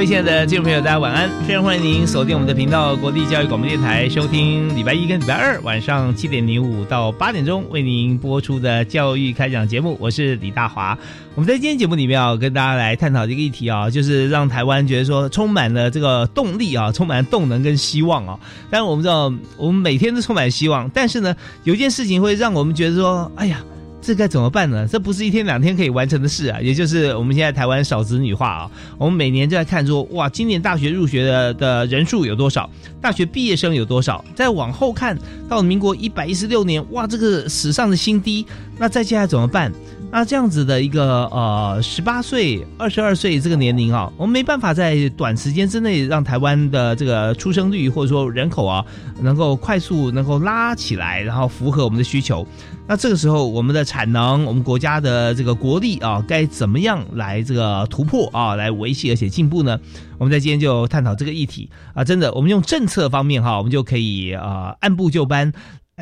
各位亲爱的听众朋友，大家晚安！非常欢迎您锁定我们的频道——国立教育广播电台，收听礼拜一跟礼拜二晚上七点零五到八点钟为您播出的教育开讲节目。我是李大华。我们在今天节目里面啊，跟大家来探讨这个议题啊，就是让台湾觉得说充满了这个动力啊，充满了动能跟希望啊。但是我们知道，我们每天都充满希望，但是呢，有一件事情会让我们觉得说，哎呀。这该怎么办呢？这不是一天两天可以完成的事啊！也就是我们现在台湾少子女化啊，我们每年就在看说，哇，今年大学入学的的人数有多少？大学毕业生有多少？再往后看到民国一百一十六年，哇，这个史上的新低。那再接下来怎么办？那这样子的一个呃十八岁、二十二岁这个年龄啊，我们没办法在短时间之内让台湾的这个出生率或者说人口啊，能够快速能够拉起来，然后符合我们的需求。那这个时候，我们的产能，我们国家的这个国力啊，该怎么样来这个突破啊，来维系而且进步呢？我们在今天就探讨这个议题啊，真的，我们用政策方面哈，我们就可以啊按部就班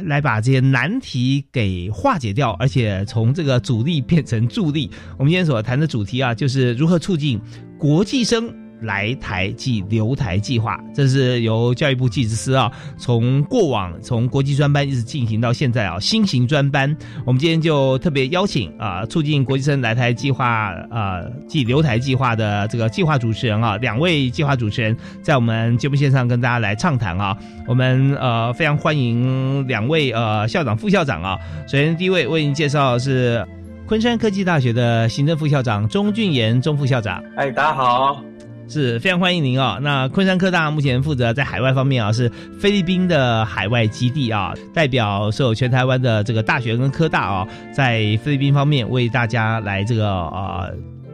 来把这些难题给化解掉，而且从这个阻力变成助力。我们今天所谈的主题啊，就是如何促进国际生。来台即留台计划，这是由教育部技职司啊，从过往从国际专班一直进行到现在啊，新型专班。我们今天就特别邀请啊，促进国际生来台计划啊，即留台计划的这个计划主持人啊，两位计划主持人在我们节目线上跟大家来畅谈啊。我们呃非常欢迎两位呃校长、副校长啊。首先第一位为您介绍是昆山科技大学的行政副校长钟俊言钟副校长。哎，大家好。是非常欢迎您啊！那昆山科大目前负责在海外方面啊，是菲律宾的海外基地啊，代表所有全台湾的这个大学跟科大啊，在菲律宾方面为大家来这个呃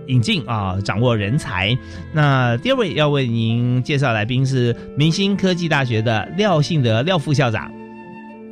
引进啊，掌握人才。那第二位要为您介绍来宾是明星科技大学的廖信德廖副校长。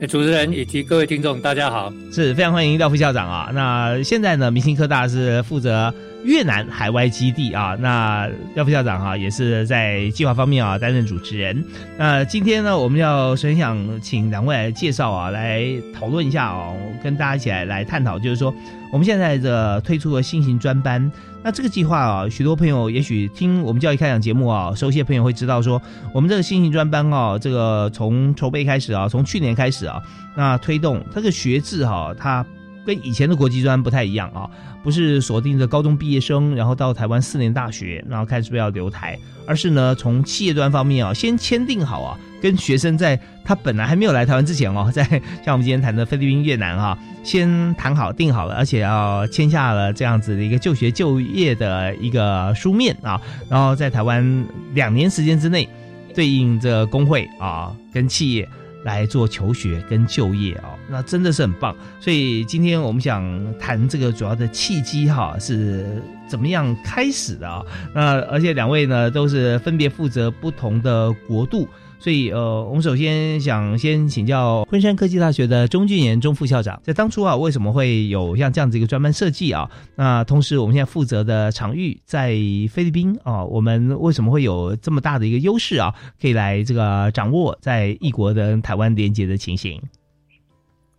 主持人以及各位听众，大家好，是非常欢迎廖副校长啊！那现在呢，明星科大是负责越南海外基地啊。那廖副校长哈，也是在计划方面啊担任主持人。那今天呢，我们要很想请两位来介绍啊，来讨论一下哦，跟大家一起来来探讨，就是说我们现在的推出了新型专班。那这个计划啊，许多朋友也许听我们教育开讲节目啊，熟悉的朋友会知道说，我们这个新型专班啊，这个从筹备开始啊，从去年开始啊，那推动这个学制哈，它跟以前的国际专不太一样啊，不是锁定着高中毕业生，然后到台湾四年大学，然后看是不是要留台，而是呢，从企业端方面啊，先签订好啊。跟学生在他本来还没有来台湾之前哦，在像我们今天谈的菲律宾、越南哈，先谈好、定好了，而且要签下了这样子的一个就学就业的一个书面啊，然后在台湾两年时间之内，对应着工会啊跟企业来做求学跟就业啊，那真的是很棒。所以今天我们想谈这个主要的契机哈，是怎么样开始的啊？那而且两位呢都是分别负责不同的国度。所以，呃，我们首先想先请教昆山科技大学的钟俊言钟副校长，在当初啊，为什么会有像这样子一个专门设计啊？那同时，我们现在负责的场域在菲律宾啊，我们为什么会有这么大的一个优势啊？可以来这个掌握在异国的台湾连接的情形。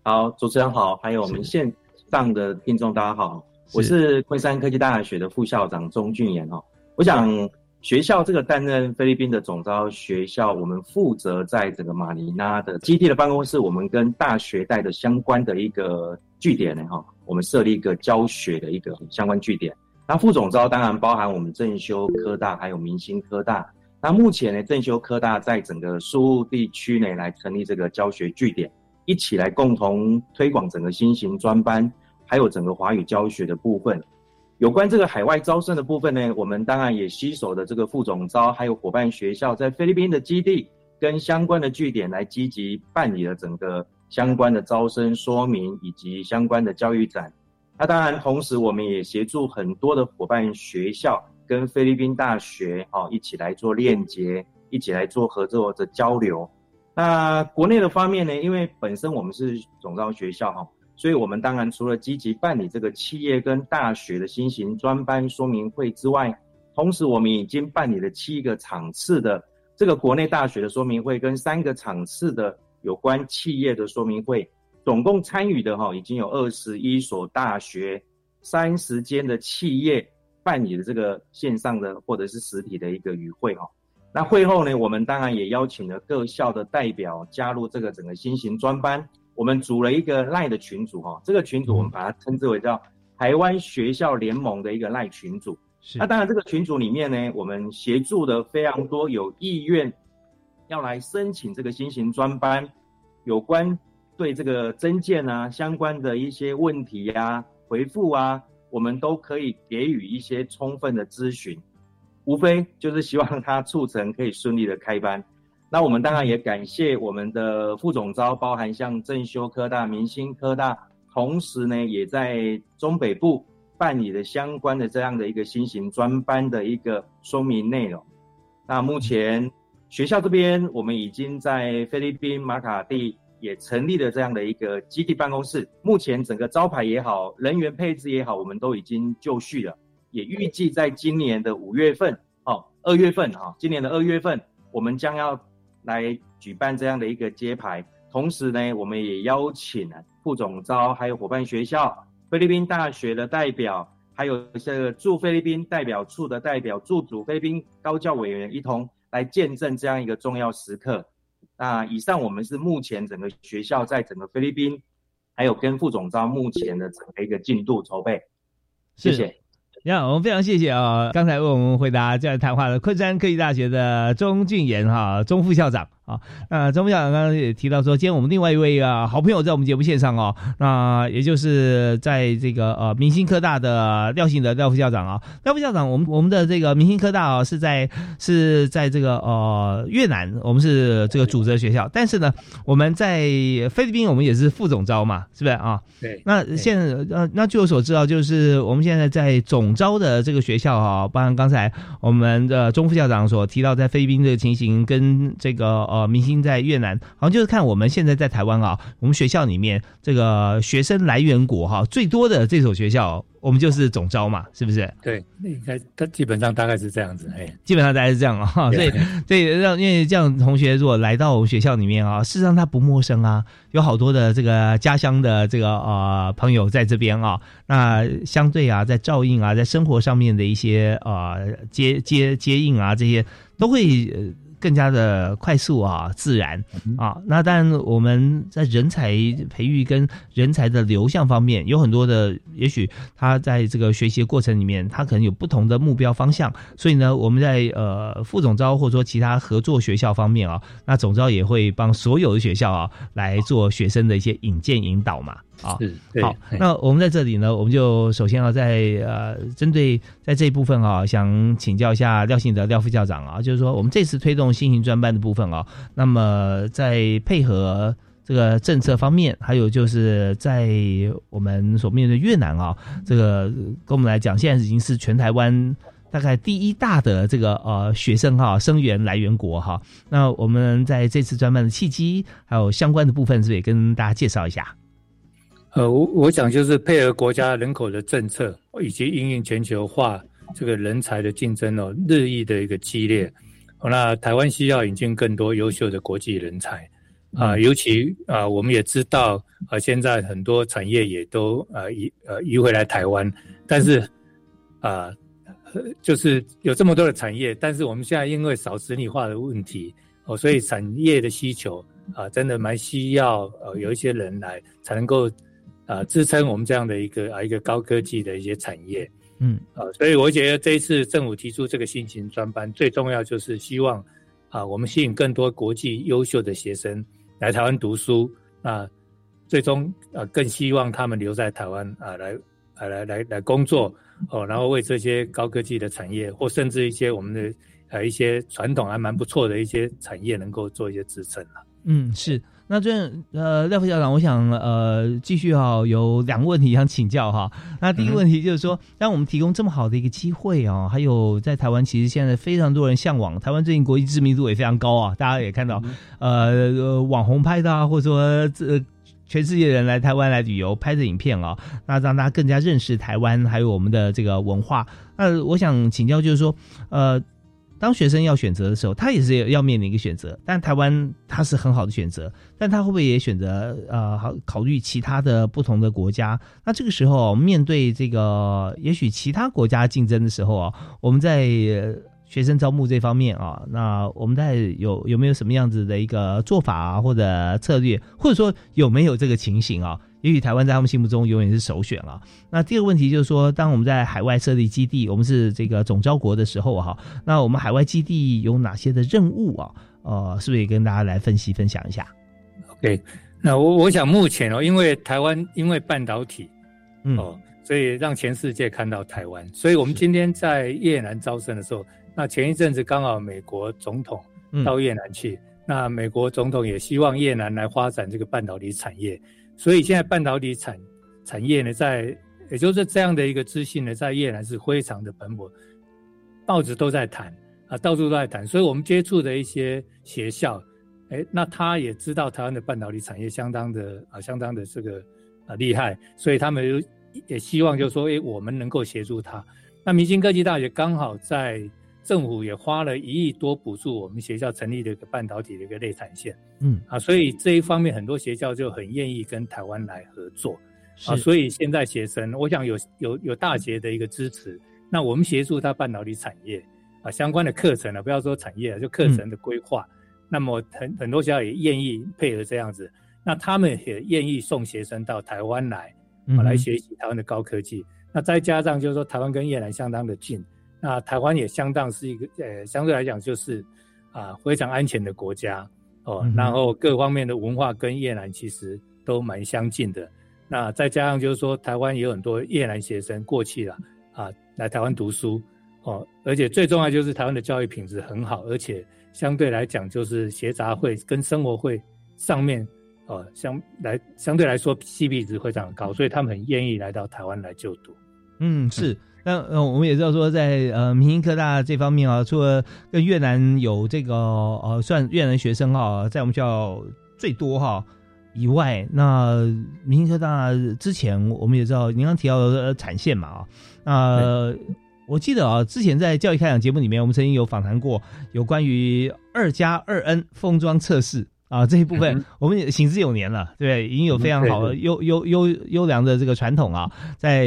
好，主持人好，还有我们线上的听众大家好，我是昆山科技大学的副校长钟俊言哦，我想。学校这个担任菲律宾的总招学校，我们负责在整个马尼拉的基地的办公室，我们跟大学带的相关的一个据点呢，哈，我们设立一个教学的一个相关据点。那副总招当然包含我们正修科大，还有明星科大，那目前呢，正修科大在整个苏务地区呢，来成立这个教学据点，一起来共同推广整个新型专班，还有整个华语教学的部分。有关这个海外招生的部分呢，我们当然也携手的这个副总招，还有伙伴学校在菲律宾的基地跟相关的据点来积极办理了整个相关的招生说明以及相关的教育展。那当然，同时我们也协助很多的伙伴学校。跟菲律宾大学哦一起来做链接，一起来做合作的交流。那国内的方面呢？因为本身我们是总招学校哈，所以我们当然除了积极办理这个企业跟大学的新型专班说明会之外，同时我们已经办理了七个场次的这个国内大学的说明会，跟三个场次的有关企业的说明会，总共参与的哈已经有二十一所大学，三十间的企业。办理的这个线上的或者是实体的一个与会哈，那会后呢，我们当然也邀请了各校的代表加入这个整个新型专班。我们组了一个赖的群组哈，这个群组我们把它称之为叫台湾学校联盟的一个赖群组。那当然这个群组里面呢，我们协助的非常多有意愿要来申请这个新型专班，有关对这个增建啊相关的一些问题呀回复啊。我们都可以给予一些充分的咨询，无非就是希望他促成可以顺利的开班。那我们当然也感谢我们的副总招，包含像正修科大、明星科大，同时呢也在中北部办理的相关的这样的一个新型专班的一个说明内容。那目前学校这边，我们已经在菲律宾马卡蒂。也成立了这样的一个基地办公室，目前整个招牌也好，人员配置也好，我们都已经就绪了，也预计在今年的五月份，哦，二月份哈，今年的二月份，我们将要来举办这样的一个揭牌。同时呢，我们也邀请了副总招，还有伙伴学校、菲律宾大学的代表，还有这个驻菲律宾代表处的代表、驻主菲律宾高教委员一同来见证这样一个重要时刻。那以上我们是目前整个学校在整个菲律宾，还有跟副总招目前的整个一个进度筹备，谢谢。你好，我们非常谢谢啊，刚才为我们回答这样谈话的昆山科技大学的钟俊言哈钟副校长。啊，那钟副校长刚刚也提到说，今天我们另外一位啊好朋友在我们节目线上哦，那也就是在这个呃明星科大的廖信德廖副校长啊，廖副校长，我们我们的这个明星科大啊是在是在这个呃越南，我们是这个主责学校，但是呢，我们在菲律宾我们也是副总招嘛，是不是啊？对。那现在呃那据我所知道，就是我们现在在总招的这个学校啊，包含刚才我们的钟副校长所提到在菲律宾这个情形跟这个。呃，明星在越南，好像就是看我们现在在台湾啊，我们学校里面这个学生来源国哈最多的这所学校。我们就是总招嘛，是不是？对，那应该他基本上大概是这样子，哎，基本上大概是这样啊。所以，所以让因为这样同学如果来到我们学校里面啊，事实上他不陌生啊，有好多的这个家乡的这个呃朋友在这边啊，那相对啊，在照应啊，在生活上面的一些呃接接接应啊，这些都会。更加的快速啊，自然啊，那但我们在人才培育跟人才的流向方面，有很多的，也许他在这个学习的过程里面，他可能有不同的目标方向，所以呢，我们在呃副总招或者说其他合作学校方面啊，那总招也会帮所有的学校啊来做学生的一些引荐引导嘛。啊，好，那我们在这里呢，我们就首先要在呃，针对在这一部分啊，想请教一下廖信德廖副校长啊，就是说我们这次推动新型专班的部分啊，那么在配合这个政策方面，还有就是在我们所面对越南啊，这个跟我们来讲，现在已经是全台湾大概第一大的这个呃学生哈生源来源国哈，那我们在这次专班的契机还有相关的部分，是不是也跟大家介绍一下？呃，我我想就是配合国家人口的政策，以及应用全球化这个人才的竞争哦，日益的一个激烈。那台湾需要引进更多优秀的国际人才啊，尤其啊，我们也知道啊，现在很多产业也都呃移呃移回来台湾，但是啊，就是有这么多的产业，但是我们现在因为少子女化的问题哦，所以产业的需求啊，真的蛮需要呃有一些人来才能够。啊，支撑我们这样的一个啊一个高科技的一些产业，嗯，啊，所以我觉得这一次政府提出这个新型专班，最重要就是希望啊，我们吸引更多国际优秀的学生来台湾读书，啊，最终啊更希望他们留在台湾啊来啊来来来工作哦，然后为这些高科技的产业或甚至一些我们的呃一些传统还蛮不错的一些产业能够做一些支撑了。嗯，是。那这呃，廖副校长，我想呃，继续哈，有两个问题想请教哈。那第一个问题就是说，让我们提供这么好的一个机会啊，还有在台湾，其实现在非常多人向往台湾，最近国际知名度也非常高啊。大家也看到，呃，网红拍的啊，或者说这全世界人来台湾来旅游拍的影片啊，那让大家更加认识台湾，还有我们的这个文化。那我想请教，就是说，呃。当学生要选择的时候，他也是要面临一个选择。但台湾他是很好的选择，但他会不会也选择呃，好考虑其他的不同的国家？那这个时候面对这个也许其他国家竞争的时候啊，我们在学生招募这方面啊，那我们在有有没有什么样子的一个做法啊，或者策略，或者说有没有这个情形啊？也许台湾在他们心目中永远是首选了。那第二个问题就是说，当我们在海外设立基地，我们是这个总招国的时候哈，那我们海外基地有哪些的任务啊？呃，是不是也跟大家来分析分享一下？OK，那我我想目前哦，因为台湾因为半导体，哦，所以让全世界看到台湾。所以我们今天在越南招生的时候，那前一阵子刚好美国总统到越南去，那美国总统也希望越南来发展这个半导体产业。所以现在半导体产产业呢，在也就是这样的一个资讯呢，在越南是非常的蓬勃，报纸都在谈啊，到处都在谈。所以我们接触的一些学校，哎，那他也知道台湾的半导体产业相当的啊，相当的这个啊厉害，所以他们也希望就是说，哎，我们能够协助他。那明星科技大学刚好在。政府也花了一亿多补助我们学校成立的一个半导体的一个内产线，嗯。啊，所以这一方面很多学校就很愿意跟台湾来合作，啊，所以现在学生，我想有有有大学的一个支持，那我们协助他半导体产业啊相关的课程呢，不要说产业啊，就课程的规划，那么很很多学校也愿意配合这样子，那他们也愿意送学生到台湾来啊来学习台湾的高科技，那再加上就是说台湾跟越南相当的近。那台湾也相当是一个呃，相对来讲就是啊非常安全的国家哦，然后各方面的文化跟越南其实都蛮相近的。那再加上就是说，台湾也有很多越南学生过去了啊，来台湾读书哦，而且最重要就是台湾的教育品质很好，而且相对来讲就是学杂会跟生活会上面哦相来相对来说 CP 值非常高，所以他们很愿意来到台湾来就读。嗯，是。那呃，我们也知道说，在呃明星科大这方面啊，除了跟越南有这个呃算越南学生啊，在我们学校最多哈以外，那明星科大之前我们也知道，您刚提到的产线嘛啊，那我记得啊，之前在教育开讲节目里面，我们曾经有访谈过有关于二加二 N 封装测试。啊，这一部分我们行之有年了，对，已经有非常好的优优优优良的这个传统啊，在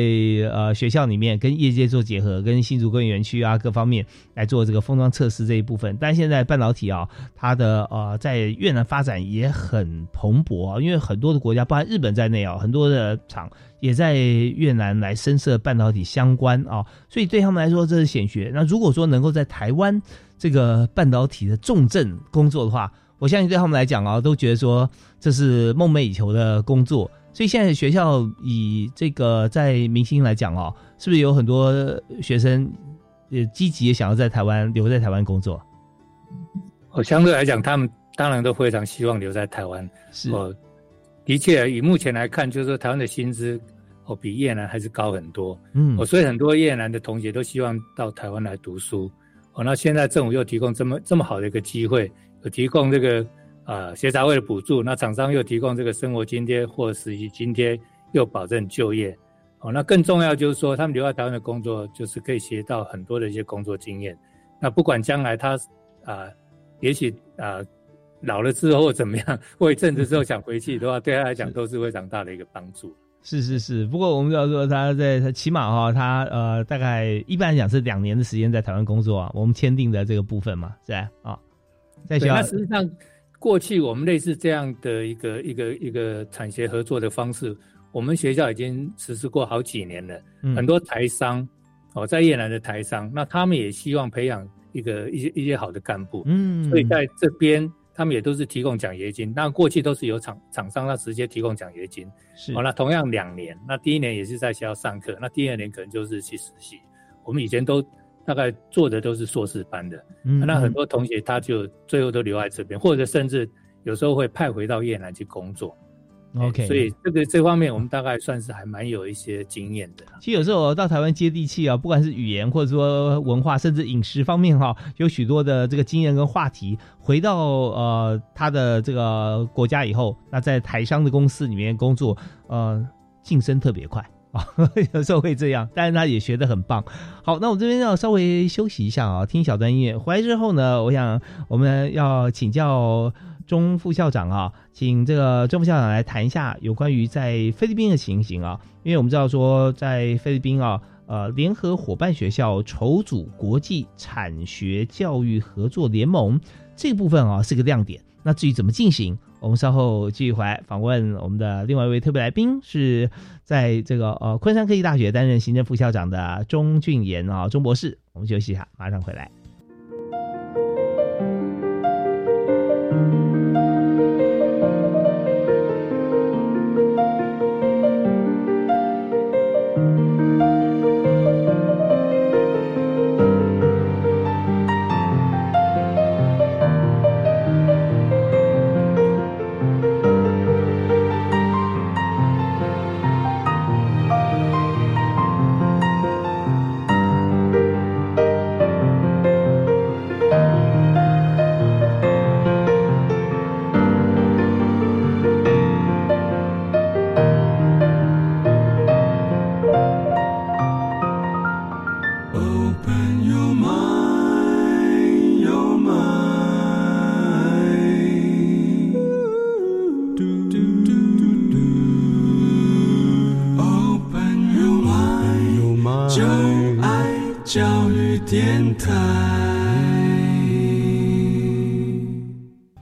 呃学校里面跟业界做结合，跟新竹工业园区啊各方面来做这个封装测试这一部分。但现在半导体啊，它的呃在越南发展也很蓬勃啊，因为很多的国家，包含日本在内啊，很多的厂也在越南来深设半导体相关啊，所以对他们来说这是显学。那如果说能够在台湾这个半导体的重镇工作的话，我相信对他们来讲啊，都觉得说这是梦寐以求的工作，所以现在学校以这个在明星来讲哦，是不是有很多学生也积极想要在台湾留在台湾工作？哦，相对来讲，他们当然都非常希望留在台湾。是哦，的确，以目前来看，就是说台湾的薪资哦比越南还是高很多。嗯，哦，所以很多越南的同学都希望到台湾来读书。哦，那现在政府又提供这么这么好的一个机会。提供这个啊协杂会的补助，那厂商又提供这个生活津贴或实习津贴，又保证就业。哦，那更重要就是说，他们留在台湾的工作，就是可以学到很多的一些工作经验。那不管将来他啊，也许啊老了之后怎么样，过一阵子之后想回去的话，对他来讲都是非常大的一个帮助。是是是，不过我们要说他在他起码哈，他呃大概一般来讲是两年的时间在台湾工作啊，我们签订的这个部分嘛，是吧？啊。对，那实际上，过去我们类似这样的一个一个一个产学合作的方式，我们学校已经实施过好几年了。很多台商哦，在越南的台商，那他们也希望培养一个一些一些好的干部，嗯，所以在这边他们也都是提供奖学金。那过去都是由厂厂商那直接提供奖学金，是好，那同样两年，那第一年也是在学校上课，那第二年可能就是去实习。我们以前都大概做的都是硕士班的，嗯那很多同学他就最后都留在这边，或者甚至有时候会派回到越南去工作。OK，所以这个这方面我们大概算是还蛮有一些经验的。其实有时候到台湾接地气啊，不管是语言或者说文化，甚至饮食方面哈、有许多的这个经验跟话题。回到呃他的这个国家以后，那在台商的公司里面工作，呃，晋升特别快。啊，有时候会这样，但是他也学得很棒。好，那我这边要稍微休息一下啊，听小段音乐。回来之后呢，我想我们要请教钟副校长啊，请这个钟副校长来谈一下有关于在菲律宾的情形啊，因为我们知道说在菲律宾啊，呃，联合伙伴学校筹组国际产学教育合作联盟这部分啊是个亮点。那至于怎么进行，我们稍后继续回来访问我们的另外一位特别来宾，是在这个呃昆山科技大学担任行政副校长的钟俊言啊，钟博士。我们休息一下，马上回来。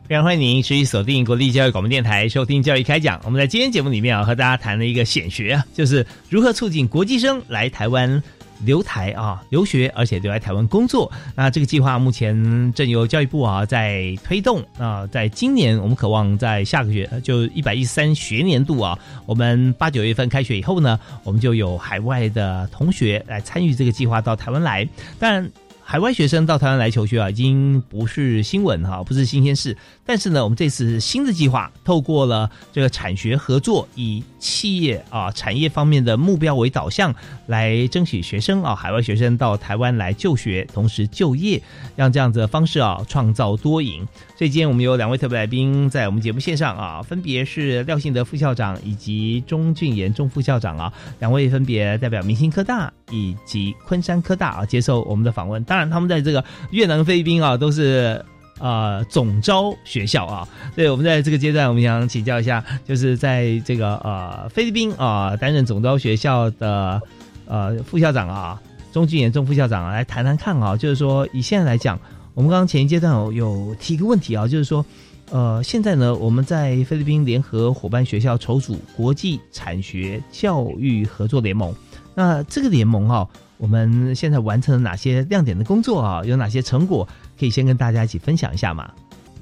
非常欢迎您持续锁定国立教育广播电台，收听教育开讲。我们在今天节目里面啊，和大家谈了一个显学啊，就是如何促进国际生来台湾留台啊留学，而且留在台湾工作。那这个计划目前正由教育部啊在推动啊，在今年我们渴望在下个月就一百一十三学年度啊，我们八九月份开学以后呢，我们就有海外的同学来参与这个计划到台湾来。但。海外学生到台湾来求学啊，已经不是新闻哈，不是新鲜事。但是呢，我们这次新的计划，透过了这个产学合作，以企业啊产业方面的目标为导向，来争取学生啊海外学生到台湾来就学，同时就业，让这样子的方式啊创造多赢。所以今天我们有两位特别来宾在我们节目线上啊，分别是廖信德副校长以及钟俊言钟副校长啊，两位分别代表明星科大以及昆山科大啊接受我们的访问。当然，他们在这个越南、菲律宾啊，都是呃总招学校啊。所以我们在这个阶段，我们想请教一下，就是在这个呃菲律宾啊担任总招学校的呃副校长啊，钟俊言钟副校长啊，来谈谈看啊，就是说以现在来讲，我们刚刚前一阶段有有提一个问题啊，就是说。呃，现在呢，我们在菲律宾联合伙伴学校筹组国际产学教育合作联盟。那这个联盟哈、我们现在完成了哪些亮点的工作啊？有哪些成果可以先跟大家一起分享一下嘛？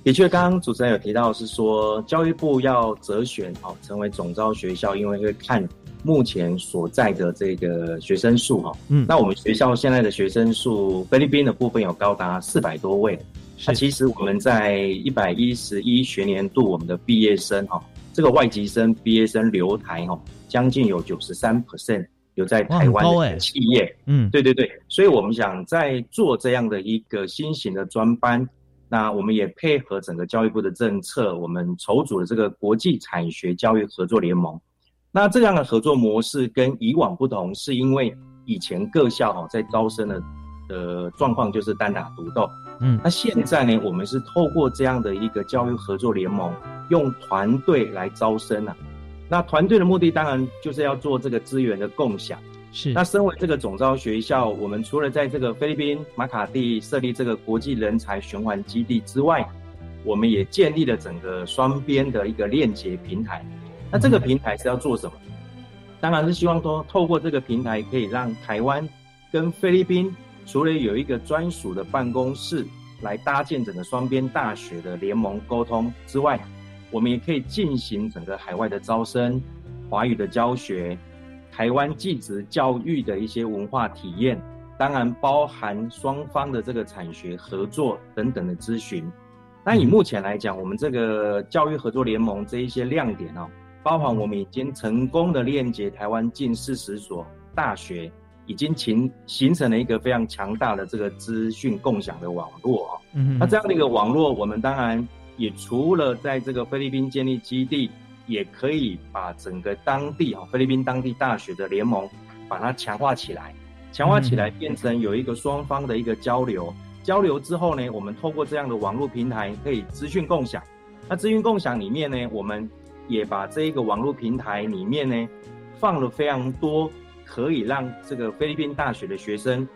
的确，刚刚主持人有提到是说，教育部要择选哦，成为总招学校，因为会看目前所在的这个学生数哈。嗯那我们学校现在的学生数，菲律宾的部分有高达四百多位。那其实我们在一百一十一学年度，我们的毕业生哈，这个外籍生毕业生留台哈，将近有九十三 percent 留在台湾的企业。嗯，对对对，所以我们想在做这样的一个新型的专班，那我们也配合整个教育部的政策，我们筹组了这个国际产学教育合作联盟。那这样的合作模式跟以往不同，是因为以前各校哈在招生的的状况就是单打独斗，嗯那现在呢，我们是透过这样的一个教育合作联盟，用团队来招生啊。那团队的目的当然就是要做这个资源的共享。是那身为这个总招学校，我们除了在这个菲律宾马卡蒂设立这个国际人才循环基地之外，我们也建立了整个双边的一个链接平台。那这个平台是要做什么？当然是希望说透过这个平台，可以让台湾跟菲律宾除了有一个专属的办公室来搭建整个双边大学的联盟沟通之外，我们也可以进行整个海外的招生、华语的教学、台湾技职教育的一些文化体验，当然包含双方的这个产学合作等等的咨询。那以目前来讲，我们这个教育合作联盟这一些亮点哦，包含我们已经成功的链接台湾近四十所大学，已经形形成了一个非常强大的这个资讯共享的网络哦。嗯，那这样的一个网络，我们当然也除了在这个菲律宾建立基地，也可以把整个当地哈菲律宾当地大学的联盟把它强化起来，强化起来变成有一个双方的一个交流。交流之后呢，我们透过这样的网络平台可以资讯共享。那资讯共享里面呢，我们也把这一个网络平台里面呢，放了非常多可以让这个菲律宾大学的学生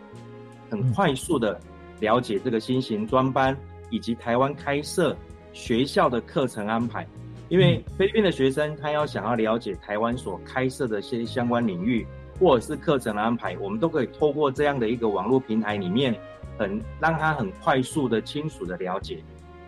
很快速的了解这个新型专班以及台湾开设学校的课程安排。因为菲律宾的学生他要想要了解台湾所开设的一些相关领域或者是课程的安排，我们都可以透过这样的一个网络平台里面。很让他很快速的、清楚的了解。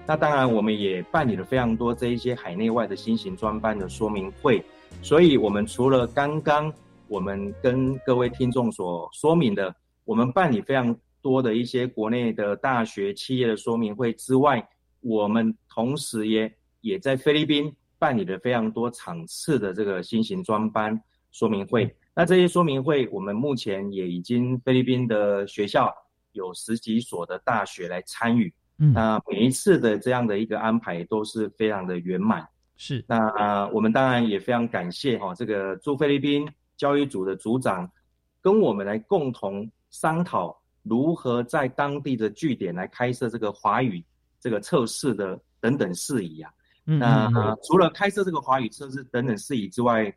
那当然，我们也办理了非常多这一些海内外的新型专班的说明会。所以，我们除了刚刚我们跟各位听众所说明的，我们办理非常多的一些国内的大学企业的说明会之外，我们同时也也在菲律宾办理了非常多场次的这个新型专班说明会。那这些说明会，我们目前也已经菲律宾的学校。有十几所的大学来参与，嗯，那每一次的这样的一个安排都是非常的圆满。是，那我们当然也非常感谢哈，这个驻菲律宾教育组的组长跟我们来共同商讨如何在当地的据点来开设这个华语这个测试的等等事宜啊。那除了开设这个华语测试等等事宜之外，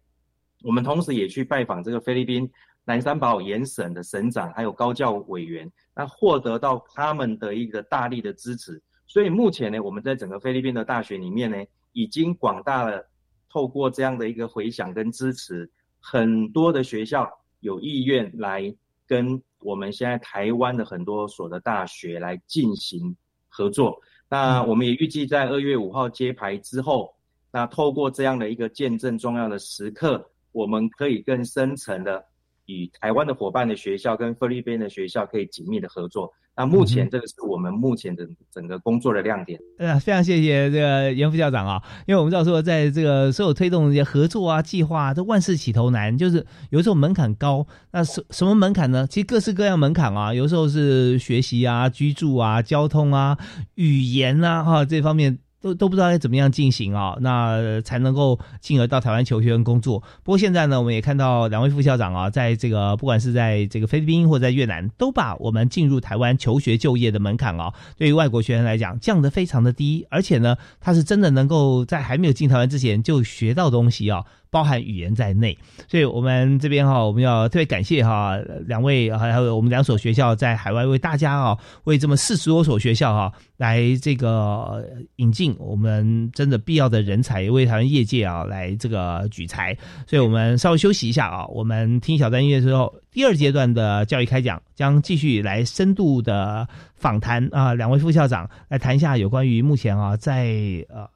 我们同时也去拜访这个菲律宾。南三堡盐省的省长还有高教委员，那获得到他们的一个大力的支持，所以目前呢，我们在整个菲律宾的大学里面呢，已经广大的透过这样的一个回响跟支持，很多的学校有意愿来跟我们现在台湾的很多所的大学来进行合作。那我们也预计在二月五号揭牌之后，那透过这样的一个见证重要的时刻，我们可以更深层的。与台湾的伙伴的学校跟菲律宾的学校可以紧密的合作。那目前这个是我们目前的整个工作的亮点。呃，非常谢谢这个严副校长啊，因为我们知道说，在这个所有推动一些合作啊、计划，都万事起头难，就是有时候门槛高。那什什么门槛呢？其实各式各样门槛啊，有时候是学习啊、居住啊、交通啊、语言啊，哈这方面。都都不知道该怎么样进行啊，那才能够进而到台湾求学跟工作。不过现在呢，我们也看到两位副校长啊，在这个不管是在这个菲律宾或在越南，都把我们进入台湾求学就业的门槛啊，对于外国学生来讲降得非常的低，而且呢，他是真的能够在还没有进台湾之前就学到东西啊。包含语言在内，所以我们这边哈，我们要特别感谢哈两位，还有我们两所学校在海外为大家啊，为这么四十多所学校哈来这个引进我们真的必要的人才，为台湾业界啊来这个举才。所以我们稍微休息一下啊，我们听小段音乐之后，第二阶段的教育开讲将继续来深度的访谈啊，两位副校长来谈一下有关于目前啊在呃。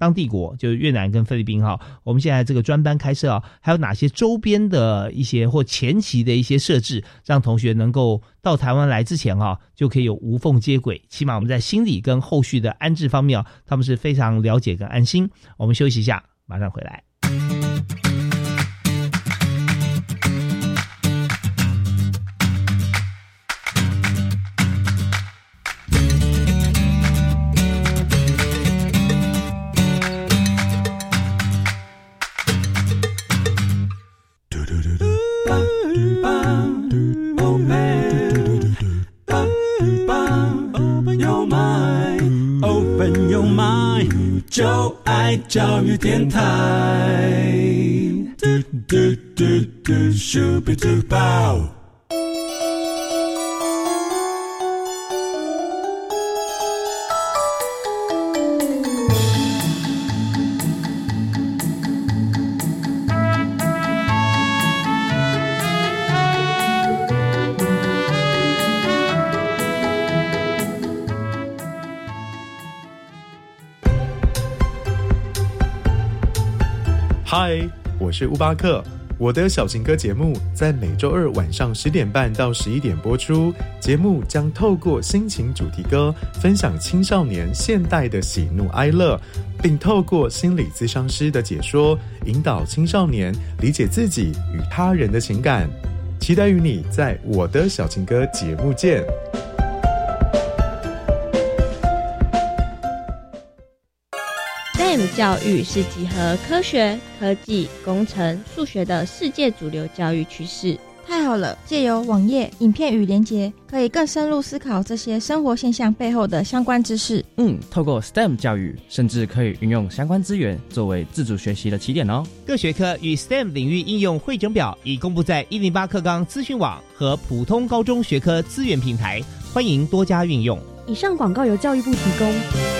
当地国就是越南跟菲律宾哈，我们现在这个专班开设啊，还有哪些周边的一些或前期的一些设置，让同学能够到台湾来之前哈，就可以有无缝接轨，起码我们在心理跟后续的安置方面啊，他们是非常了解跟安心。我们休息一下，马上回来。教育电台。是乌巴克。我的小情歌节目在每周二晚上十点半到十一点播出。节目将透过心情主题歌，分享青少年现代的喜怒哀乐，并透过心理咨商师的解说，引导青少年理解自己与他人的情感。期待与你在我的小情歌节目见。教育是集合科学、科技、工程、数学的世界主流教育趋势。太好了！借由网页、影片与连结，可以更深入思考这些生活现象背后的相关知识。嗯，透过 STEM 教育，甚至可以运用相关资源作为自主学习的起点哦。各学科与 STEM 领域应用汇整表已公布在一零八课纲资讯网和普通高中学科资源平台，欢迎多加运用。以上广告由教育部提供。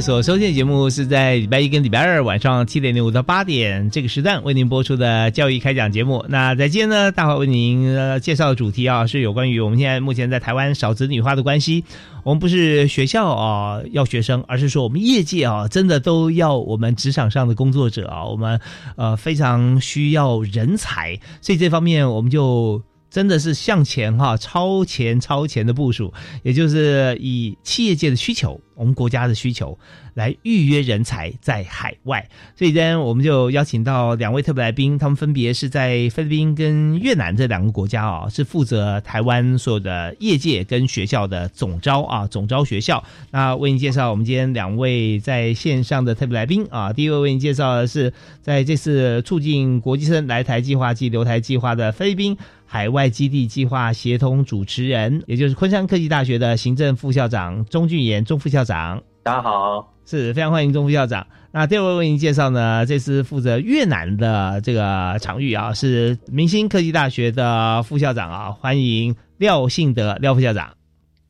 所收听的节目是在礼拜一跟礼拜二晚上七点零五到八点这个时段为您播出的教育开讲节目。那在今天呢，大华为您介绍的主题啊，是有关于我们现在目前在台湾少子女化的关系。我们不是学校啊要学生，而是说我们业界啊真的都要我们职场上的工作者啊，我们呃非常需要人才，所以这方面我们就。真的是向前哈，超前超前的部署，也就是以企业界的需求，我们国家的需求来预约人才在海外。所以呢，我们就邀请到两位特别来宾，他们分别是在菲律宾跟越南这两个国家啊，是负责台湾所有的业界跟学校的总招啊，总招学校。那为您介绍我们今天两位在线上的特别来宾啊，第一位为您介绍的是在这次促进国际生来台计划及留台计划的菲律宾。海外基地计划协同主持人，也就是昆山科技大学的行政副校长钟俊言钟副校长，大家好，是非常欢迎钟副校长。那第二位为您介绍呢，这次负责越南的这个场域啊，是明星科技大学的副校长啊，欢迎廖信德廖副校长。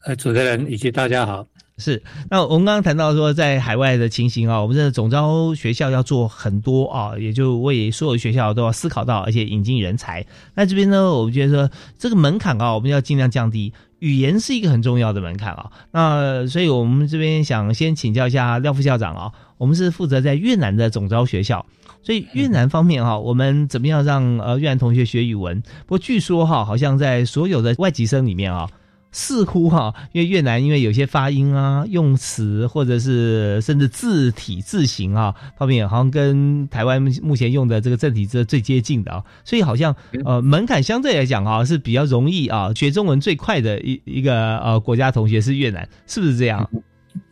呃，主持人以及大家好。是，那我们刚刚谈到说，在海外的情形啊，我们的总招学校要做很多啊，也就为所有学校都要思考到，而且引进人才。那这边呢，我们觉得说这个门槛啊，我们要尽量降低，语言是一个很重要的门槛啊。那所以我们这边想先请教一下廖副校长啊，我们是负责在越南的总招学校，所以越南方面哈，我们怎么样让呃越南同学学语文？不过据说哈，好像在所有的外籍生里面啊。似乎哈，因为越南因为有些发音啊、用词或者是甚至字体字形啊方面，好像跟台湾目前用的这个正体字最接近的啊，所以好像呃门槛相对来讲啊是比较容易啊，学中文最快的一一个呃国家同学是越南，是不是这样？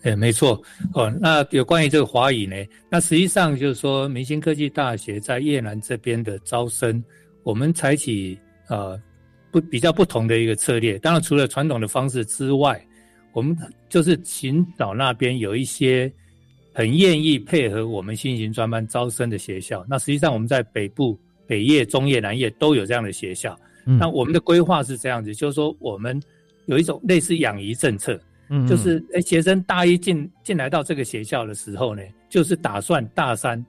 哎，没错哦。那有关于这个华语呢？那实际上就是说，明星科技大学在越南这边的招生，我们采取呃。不比较不同的一个策略，当然除了传统的方式之外，我们就是寻找那边有一些很愿意配合我们新型专班招生的学校。那实际上我们在北部、北叶、中叶、南叶都有这样的学校。那我们的规划是这样子，就是说我们有一种类似养鱼政策，就是哎学生大一进进来到这个学校的时候呢，就是打算大三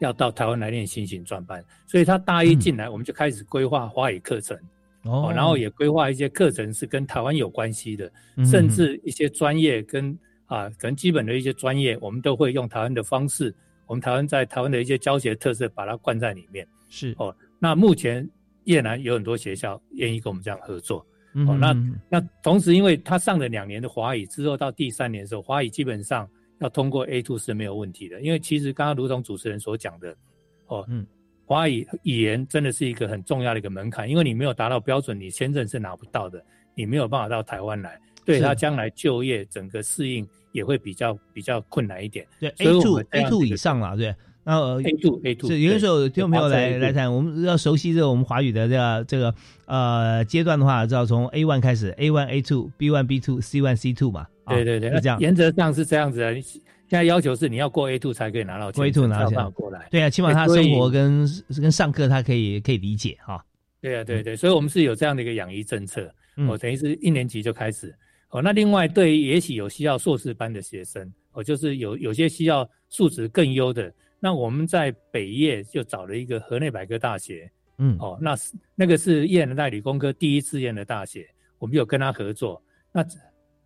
要到台湾来念新型专班，所以他大一进来，我们就开始规划华语课程。哦，然后也规划一些课程是跟台湾有关系的，甚至一些专业跟啊，可能基本的一些专业，我们都会用台湾的方式，我们台湾在台湾的一些教学特色，把它灌在里面。是哦，那目前越南有很多学校愿意跟我们这样合作。嗯哦，那那同时，因为他上了两年的华语之后，到第三年的时候，华语基本上要通过 A two 是没有问题的。因为其实刚刚如同主持人所讲的，哦，嗯，华语语言真的是一个很重要的一个门槛，因为你没有达到标准，你签证是拿不到的，你没有办法到台湾来，对他将来就业整个适应也会比较比较困难一点。对 A two A two 以上了，对。那呃 A two A two 是有的时候听众朋友来对来谈，我们要熟悉这个我们华语的这个这个呃阶段的话，知道从 A one 开始，A one A two B one B two C one C two 嘛，啊对对对，是这样。原则上是这样子的。你现在要求是你要过 A two 才可以拿到过 A two 拿到办法过来。对啊，起码他生活跟跟上课他可以可以理解哈。对啊，对对，所以我们是有这样的一个养育政策，嗯哦，等于是一年级就开始。哦，那另外对于也许有需要硕士班的学生，哦，就是有有些需要素质更优的，那我们在北业就找了一个河内百科大学，嗯，哦，那是那个是越南代理工科第一志愿的大学，我们有跟他合作。那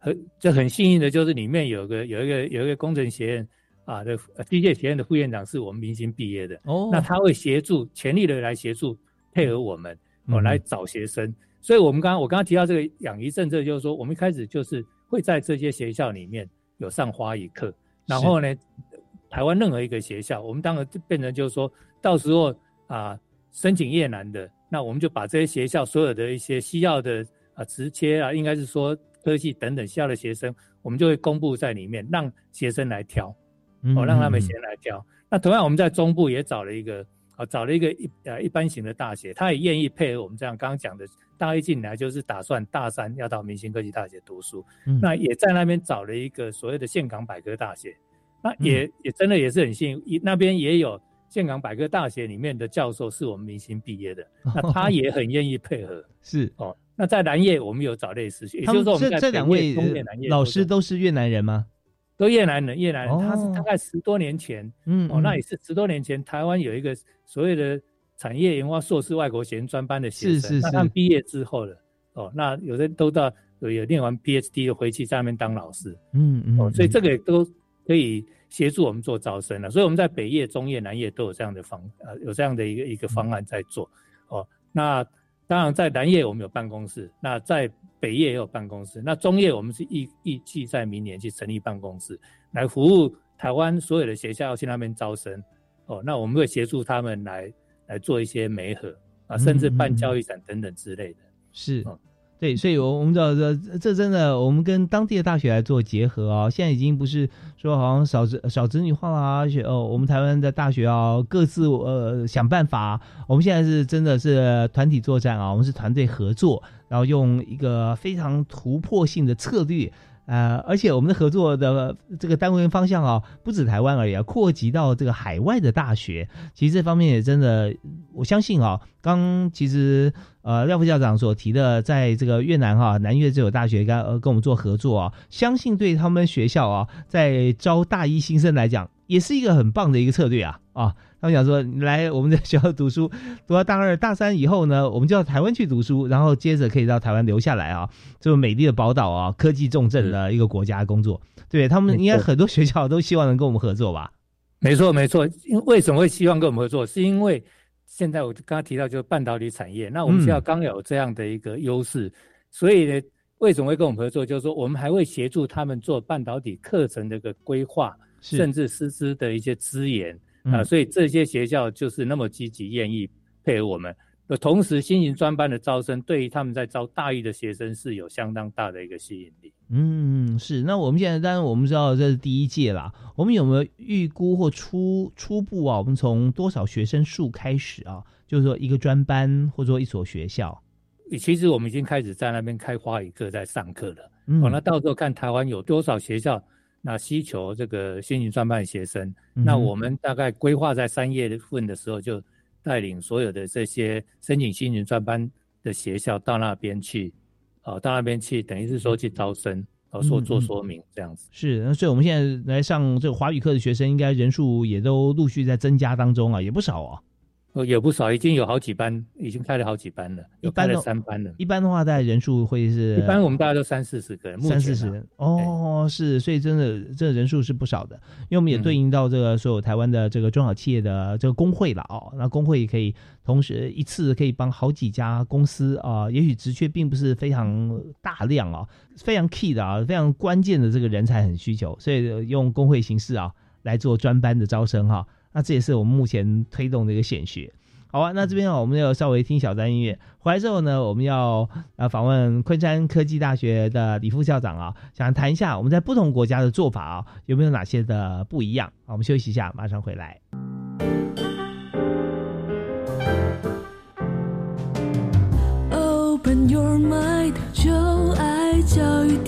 很这很幸运的就是里面有个有一个有一个工程学院啊的呃机械学院的副院长是我们明星毕业的，哦。那他会协助全力的来协助配合我们哦嗯。来找学生。所以我们刚刚我刚刚提到这个养鱼政策，就是说我们一开始就是会在这些学校里面有上花语课，然后呢，台湾任何一个学校，我们当然就变成就是说到时候啊申请越南的，那我们就把这些学校所有的一些需要的啊直接啊，应该是说科系等等需要的学生，我们就会公布在里面，让学生来挑，嗯哦，让他们先来挑。那同样我们在中部也找了一个啊，找了一个一呃一般型的大学，他也愿意配合我们这样刚刚讲的，大一进来就是打算大三要到明星科技大学读书，嗯那也在那边找了一个所谓的岘港百科大学，那也、也真的也是很幸运，那边也有岘港百科大学里面的教授是我们明星毕业的，那他也很愿意配合。是哦，那在南业我们有找类似，也就是说我们在这这两位南业老师都是越南人吗？都越南人，越南人，哦他是大概十多年前，哦，嗯哦那也是十多年前，台湾有一个所谓的产业研发硕士外国学生专班的学生，是是是那他们毕业之后了，哦，那有的都到有有念完 PhD 的回去在那边当老师，嗯嗯，哦，所以这个也都可以协助我们做招生了。所以我们在北业、中业、南业都有这样的方呃有这样的一个一个方案在做。哦，那当然在南业我们有办公室，那在北业也有办公室，那中业我们是预预计在明年去成立办公室，来服务台湾所有的学校要去那边招生。哦，那我们会协助他们来来做一些媒合啊，甚至办教育展等等之类的。是，对，所以，我我们知道这这真的，我们跟当地的大学来做结合啊、现在已经不是说好像少子少子女化啦，学哦，我们台湾的大学啊，各自呃想办法。我们现在是真的是团体作战啊，我们是团队合作，然后用一个非常突破性的策略。呃，而且我们的合作的这个单位方向啊，不止台湾而已啊，扩及到这个海外的大学。其实这方面也真的，我相信啊，刚其实呃廖副校长所提的，在这个越南哈、南越这所大学跟呃跟我们做合作啊，相信对他们学校啊，在招大一新生来讲，也是一个很棒的一个策略啊啊。他们想说，你来我们的学校读书，读到大二、大三以后呢，我们就到台湾去读书，然后接着可以到台湾留下来啊，这么美丽的宝岛啊，科技重镇的一个国家工作。对他们，应该很多学校都希望能跟我们合作吧？没错，没错。因为什么会希望跟我们合作？是因为现在我刚刚提到就是半导体产业，那我们学校刚有这样的一个优势，所以呢，为什么会跟我们合作？就是说我们还会协助他们做半导体课程的一个规划，甚至师资的一些资源啊、嗯所以这些学校就是那么积极，愿意配合我们。那同时，新型专班的招生对于他们在招大一的学生是有相当大的一个吸引力。嗯，是。那我们现在当然我们知道这是第一届啦，我们有没有预估或初初步啊？我们从多少学生数开始啊？就是说一个专班或者说一所学校。其实我们已经开始在那边开花语课，在上课了。嗯哦，那到时候看台湾有多少学校那需求这个新型专班的学生，嗯那我们大概规划在三月份的时候，就带领所有的这些申请新型专班的学校到那边去，哦，到那边去，等于是说去招生，哦，说嗯嗯做说明这样子。是，那所以我们现在来上这个华语课的学生，应该人数也都陆续在增加当中啊，也不少哦。呃，有不少，已经有好几班，已经开了好几班了，有开了三班了。一般的话，大概人数会是？一般我们大概都三四十个人，三四十人。哦，是，所以真的这人数是不少的，因为我们也对应到这个所有台湾的这个中小企业的这个工会了哦。那工会也可以同时一次可以帮好几家公司啊，也许职缺并不是非常大量啊，非常 key 的啊，非常关键的这个人才很需求，所以用工会形式啊来做专班的招生哈。那这也是我们目前推动的一个显学，好啊。那这边啊，我们要稍微听小段音乐，回来之后呢，我们要呃访问昆山科技大学的李副校长啊，想谈一下我们在不同国家的做法啊，有没有哪些的不一样？好，我们休息一下，马上回来。Open your mind，就爱教育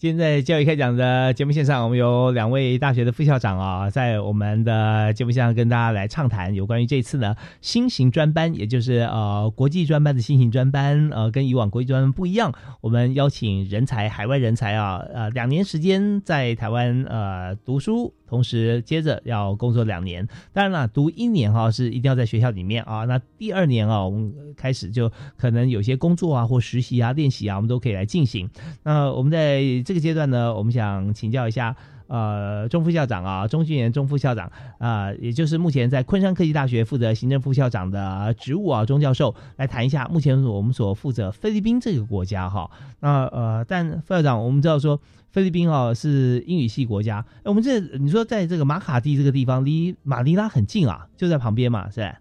今天在教育开讲的节目线上，我们有两位大学的副校长啊，在我们的节目线上跟大家来畅谈有关于这次呢新型专班，也就是呃国际专班的新型专班，呃跟以往国际专班不一样，我们邀请人才海外人才啊，呃两年时间在台湾呃读书。同时，接着要工作两年。当然了，读一年哈是一定要在学校里面啊。那第二年啊，我们开始就可能有些工作啊或实习啊、练习啊，我们都可以来进行。那我们在这个阶段呢，我们想请教一下。呃，钟副校长啊，钟俊元钟副校长啊，也就是目前在昆山科技大学负责行政副校长的职务啊，钟教授来谈一下目前我们所负责菲律宾这个国家哈。那呃，但副校长，我们知道说菲律宾啊是英语系国家，我们这你说在这个马卡蒂这个地方离马尼拉很近啊，就在旁边嘛，是吧？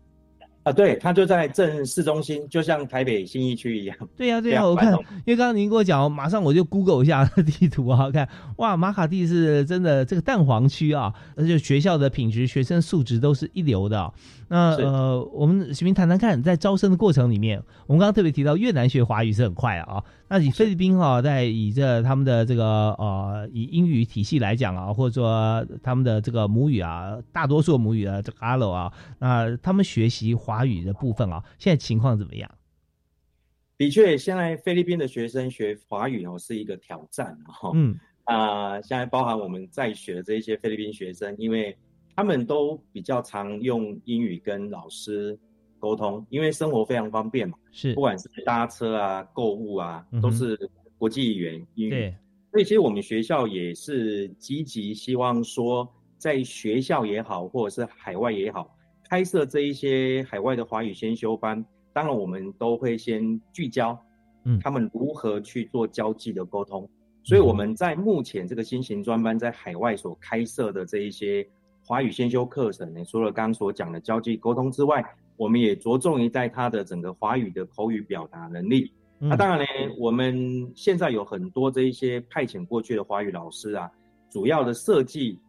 啊，对，它就在镇市中心，就像台北新一区一样。对呀，对呀，我看，因为刚刚您跟我讲，马上我就 Google 一下地图啊，看，哇，马卡蒂是真的这个蛋黄区啊，而且学校的品质、学生素质都是一流的。那呃，我们徐明谈谈看，在招生的过程里面，我们刚刚特别提到越南学华语是很快啊。那以菲律宾哈，在以这他们的这个呃，以英语体系来讲啊，或者说他们的这个母语啊，大多数母语啊，这个阿罗啊，那他们学习华语的部分啊，现在情况怎么样？的确，现在菲律宾的学生学华语哦，是一个挑战哈。嗯啊，现在包含我们在学的这一些菲律宾学生，因为。他们都比较常用英语跟老师沟通，因为生活非常方便嘛。是，不管是搭车啊、购物啊，都是国际语言英语。对，所以其实我们学校也是积极希望说，在学校也好，或者是海外也好，开设这一些海外的华语先修班。当然，我们都会先聚焦，嗯，他们如何去做交际的沟通。所以我们在目前这个新型专班在海外所开设的这一些。华语先修课程呢，除了刚刚所讲的交际沟通之外，我们也着重于在他的整个华语的口语表达能力。那当然呢，我们现在有很多这一些派遣过去的华语老师啊，主要的设计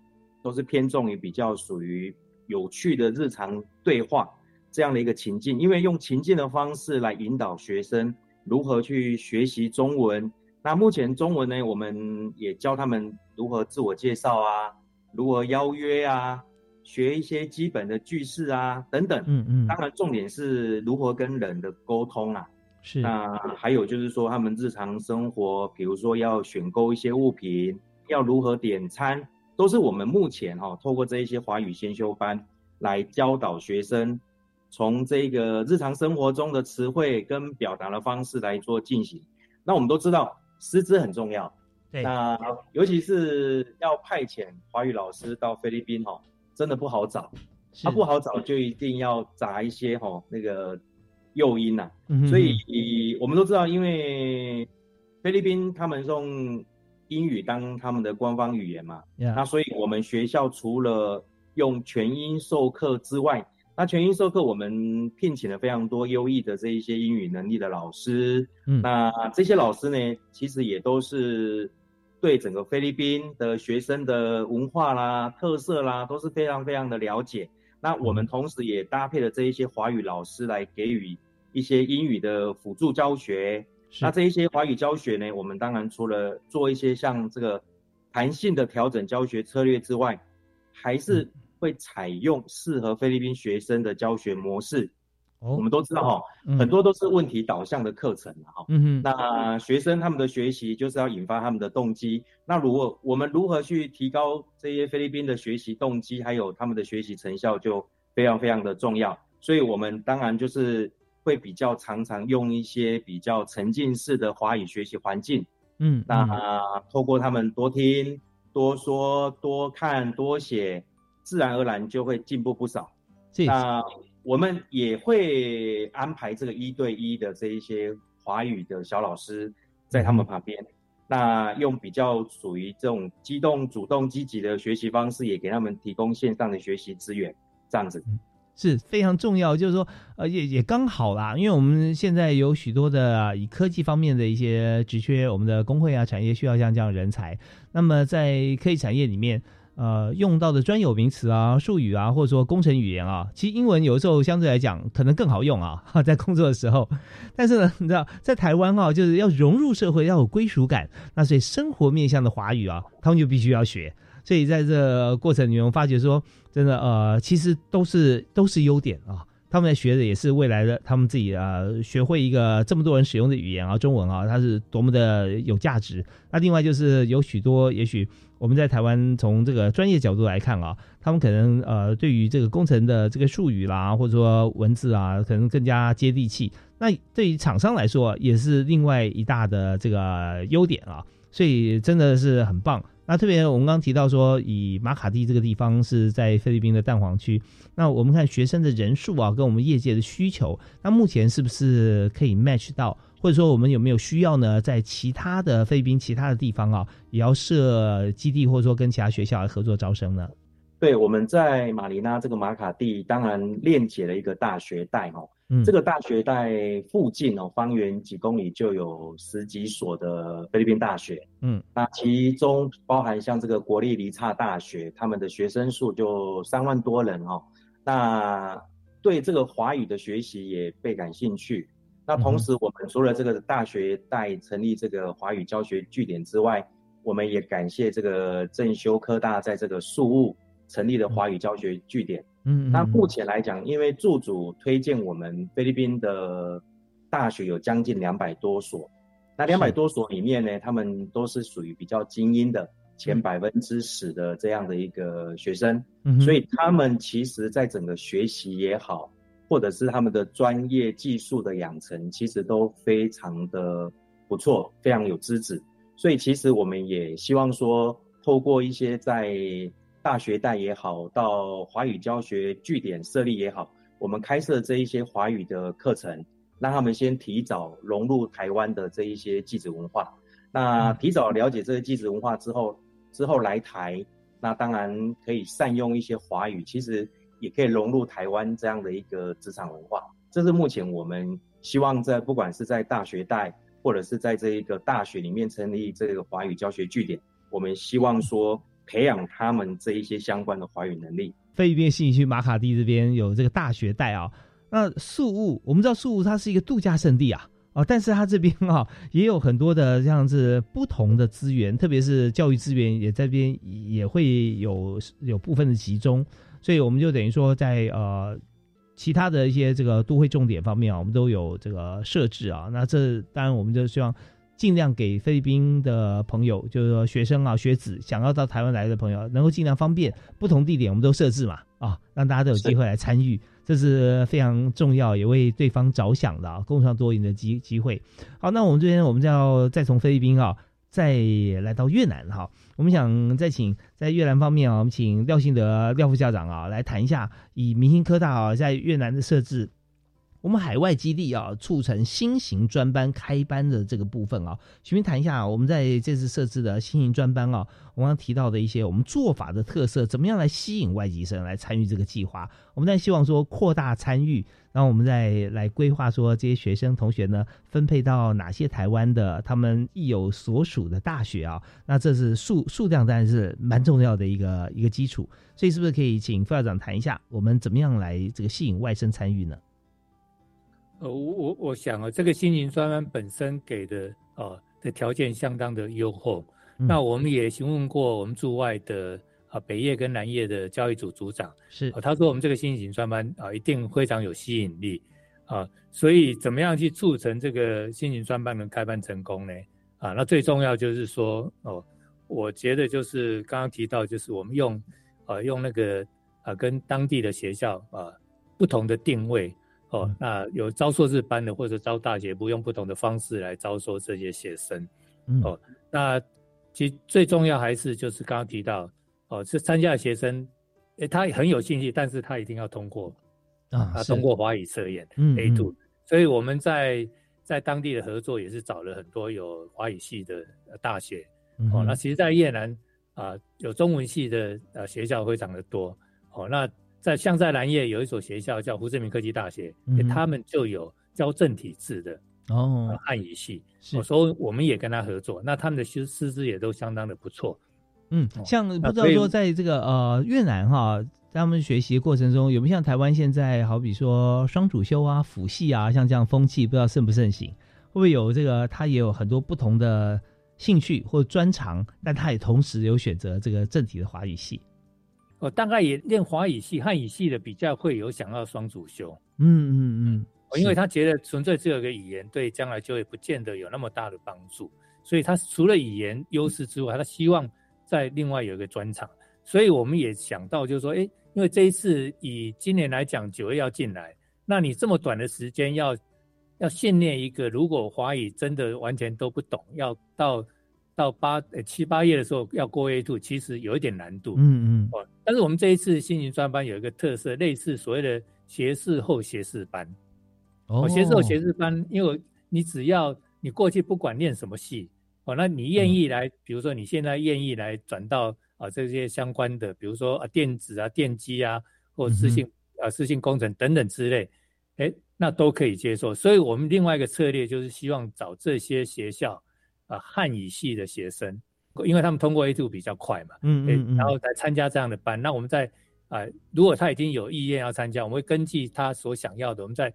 都是偏重于比较属于有趣的日常对话这样的一个情境，因为用情境的方式来引导学生如何去学习中文。那目前中文呢，我们也教他们如何自我介绍啊。如何邀约啊？学一些基本的句式啊，等等。嗯嗯。当然，重点是如何跟人的沟通啊。是。那还有就是说，他们日常生活，比如说要选购一些物品，要如何点餐，都是我们目前哈，透过这一些华语先修班来教导学生，从这个日常生活中的词汇跟表达的方式来做进行。那我们都知道，师资很重要。那尤其是要派遣华语老师到菲律宾哈，真的不好找。他不好找，就一定要砸一些哈那个诱因呐。所以我们都知道，因为菲律宾他们用英语当他们的官方语言嘛。那所以我们学校除了用全英授课之外，那全英授课我们聘请了非常多优异的这一些英语能力的老师。那这些老师呢，其实也都是。对整个菲律宾的学生的文化啦、特色啦，都是非常非常的了解。那我们同时也搭配了这一些华语老师来给予一些英语的辅助教学。那这一些华语教学呢，我们当然除了做一些像这个弹性的调整教学策略之外，还是会采用适合菲律宾学生的教学模式。我们都知道哈，嗯很多都是问题导向的课程哈。嗯嗯，那学生他们的学习就是要引发他们的动机。那如果我们如何去提高这些菲律宾的学习动机，还有他们的学习成效，就非常非常的重要。所以我们当然就是会比较常常用一些比较沉浸式的华语学习环境。嗯，那、透过他们多听、多说、多看、多写，自然而然就会进步不少。是那我们也会安排这个一对一的这一些华语的小老师在他们旁边，那用比较属于这种机动、主动、积极的学习方式，也给他们提供线上的学习资源，这样子。是非常重要，就是说，呃，也也刚好啦，因为我们现在有许多的、啊以科技方面的一些职缺，我们的工会啊、产业需要像这样人才。那么在科技产业里面，呃，用到的专有名词啊、术语啊，或者说工程语言啊，其实英文有时候相对来讲可能更好用啊，在工作的时候。但是呢，你知道，在台湾啊，就是要融入社会，要有归属感，那所以生活面向的华语啊，他们就必须要学。所以在这过程里面，我发觉说，真的呃，其实都是都是优点啊。他们在学的也是未来的他们自己啊，学会一个这么多人使用的语言啊，中文啊，它是多么的有价值。那另外就是有许多，也许我们在台湾从这个专业角度来看啊，他们可能呃对于这个工程的这个术语啦，或者说文字啊，可能更加接地气。那对于厂商来说，也是另外一大的这个优点啊。所以真的是很棒。那特别我们刚提到说，以马卡蒂这个地方是在菲律宾的蛋黄区，那我们看学生的人数啊，跟我们业界的需求，那目前是不是可以 match 到，或者说我们有没有需要呢？在其他的菲律宾其他的地方啊，也要设基地，或者说跟其他学校来合作招生呢？对，我们在马尼拉这个马卡蒂，当然链接了一个大学带哦。嗯这个大学带附近哦，方圆几公里就有十几所的菲律宾大学。嗯，那其中包含像这个国立离差大学，他们的学生数就三万多人哦。那对这个华语的学习也倍感兴趣。那同时，我们除了这个大学带成立这个华语教学据点之外，我们也感谢这个正修科大在这个宿务成立的华语教学据点。嗯，那目前来讲，因为驻主推荐我们菲律宾的大学有将近两百多所，那两百多所里面呢，他们都是属于比较精英的前百分之十的这样的一个学生，嗯所以他们其实在整个学习也好，或者是他们的专业技术的养成，其实都非常的不错，非常有资质。所以其实我们也希望说，透过一些在大学带也好，到华语教学据点设立也好，我们开设这一些华语的课程，让他们先提早融入台湾的这一些祭子文化。那提早了解这些祭子文化之后，之后来台，那当然可以善用一些华语，其实也可以融入台湾这样的一个职场文化。这是目前我们希望在不管是在大学带，或者是在这一个大学里面成立这个华语教学据点，我们希望说培养他们这一些相关的华语能力。菲律宾信义区马卡蒂这边有这个大学带啊，那宿务我们知道宿务它是一个度假胜地啊，哦，但是它这边啊也有很多的这样子不同的资源，特别是教育资源也在这边也会有有部分的集中，所以我们就等于说在呃其他的一些这个都会重点方面啊，我们都有这个设置啊，那这当然我们就希望。尽量给菲律宾的朋友，就是说学生啊、学子想要到台湾来的朋友，能够尽量方便。不同地点我们都设置嘛，啊，让大家都有机会来参与，这是非常重要，也为对方着想的啊，共创多赢的机机会。好，那我们这边我们就要再从菲律宾啊，再来到越南哈。我们想再请在越南方面啊，我们请廖信德廖副校长啊来谈一下，以明星科大啊在越南的设置。我们海外基地啊，促成新型专班开班的这个部分啊，徐明谈一下我们在这次设置的新型专班啊，我刚刚提到的一些我们做法的特色，怎么样来吸引外籍生来参与这个计划？我们在希望说扩大参与，然后我们再来规划说这些学生同学呢，分配到哪些台湾的他们亦有所属的大学啊？那这是数数量当然是蛮重要的一个一个基础，所以是不是可以请副校长谈一下，我们怎么样来这个吸引外生参与呢？呃，我我我想啊，这个新型专班本身给的呃的条件相当的优厚。嗯那我们也询问过我们驻外的啊北业跟南业的教育组组长，是、他说我们这个新型专班啊一定非常有吸引力啊，所以怎么样去促成这个新型专班能开办成功呢？啊，那最重要就是说哦，我觉得就是刚刚提到，就是我们用啊用那个啊跟当地的学校啊不同的定位哦，那有招硕士班的或者招大学部，用不同的方式来招收这些学生哦。那其实最重要还是就是刚刚提到哦，是参加的学生，诶，他很有兴趣，但是他一定要通过啊，他通过华语测验 A two，所以我们在。在当地的合作也是找了很多有华语系的大学哦。那其实，在越南啊，有中文系的呃学校非常的多哦。那在像在南越有一所学校叫胡志明科技大学，他们就有教正体字的哦汉语系，所以我们也跟他合作。那他们的师师资也都相当的不错。嗯，像不知道说在这个呃越南哈。他们学习过程中，有没有像台湾现在好比说双主修啊、辅系啊，像这样风气，不知道盛不盛行？会不会有这个？他也有很多不同的兴趣或专长，但他也同时有选择这个正体的华语系。我，大概也练华语系、汉语系的比较会有想要双主修。嗯嗯嗯，因为他觉得纯粹只有个语言，对将来就业不见得有那么大的帮助，所以他除了语言优势之外，他希望在另外有一个专场。所以我们也想到，就是说，哎。因为这一次以今年来讲，九月要进来，那你这么短的时间要要训练一个，如果华语真的完全都不懂，要到到八呃七八月的时候要过 A two，其实有一点难度。嗯嗯。哦，但是我们这一次新型专班有一个特色，类似所谓的学士后学士班。哦。学士后学士班，因为你只要你过去不管念什么系，哦，那你愿意来，比如说你现在愿意来转到。啊，这些相关的，比如说啊，电子啊、电机啊，或资讯啊、资讯工程等等之类，哎，那都可以接受。所以，我们另外一个策略就是希望找这些学校啊，汉语系的学生，因为他们通过 A two 比较快嘛，嗯嗯，然后来参加这样的班。那我们在啊，如果他已经有意愿要参加，我们会根据他所想要的，我们在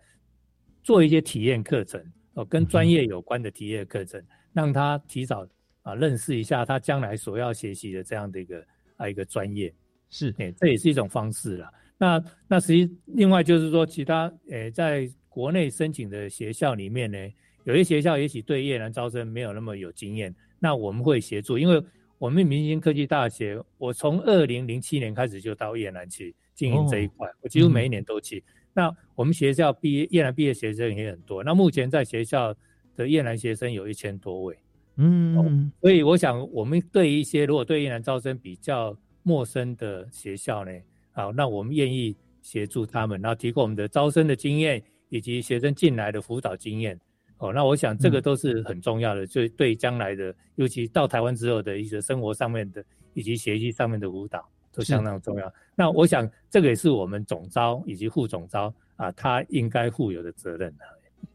做一些体验课程哦，跟专业有关的体验课程，让他提早。啊，认识一下他将来所要学习的这样的一个啊一个专业，是，哎，这也是一种方式了。那那实际另外就是说，其他诶，在国内申请的学校里面呢，有些学校也许对越南招生没有那么有经验，那我们会协助，因为我们明星科技大学，我从二零零七年开始就到越南去经营这一块，我几乎每一年都去。那我们学校毕业越南毕业学生也很多，那目前在学校的越南学生有一千多位。嗯，所以我想，我们对一些如果对越南招生比较陌生的学校呢，好，那我们愿意协助他们，然后提供我们的招生的经验以及学生进来的辅导经验。哦，那我想这个都是很重要的，就对将来的，尤其到台湾之后的一些生活上面的以及学习上面的辅导都相当重要。那我想这个也是我们总招以及副总招啊，他应该负有的责任的。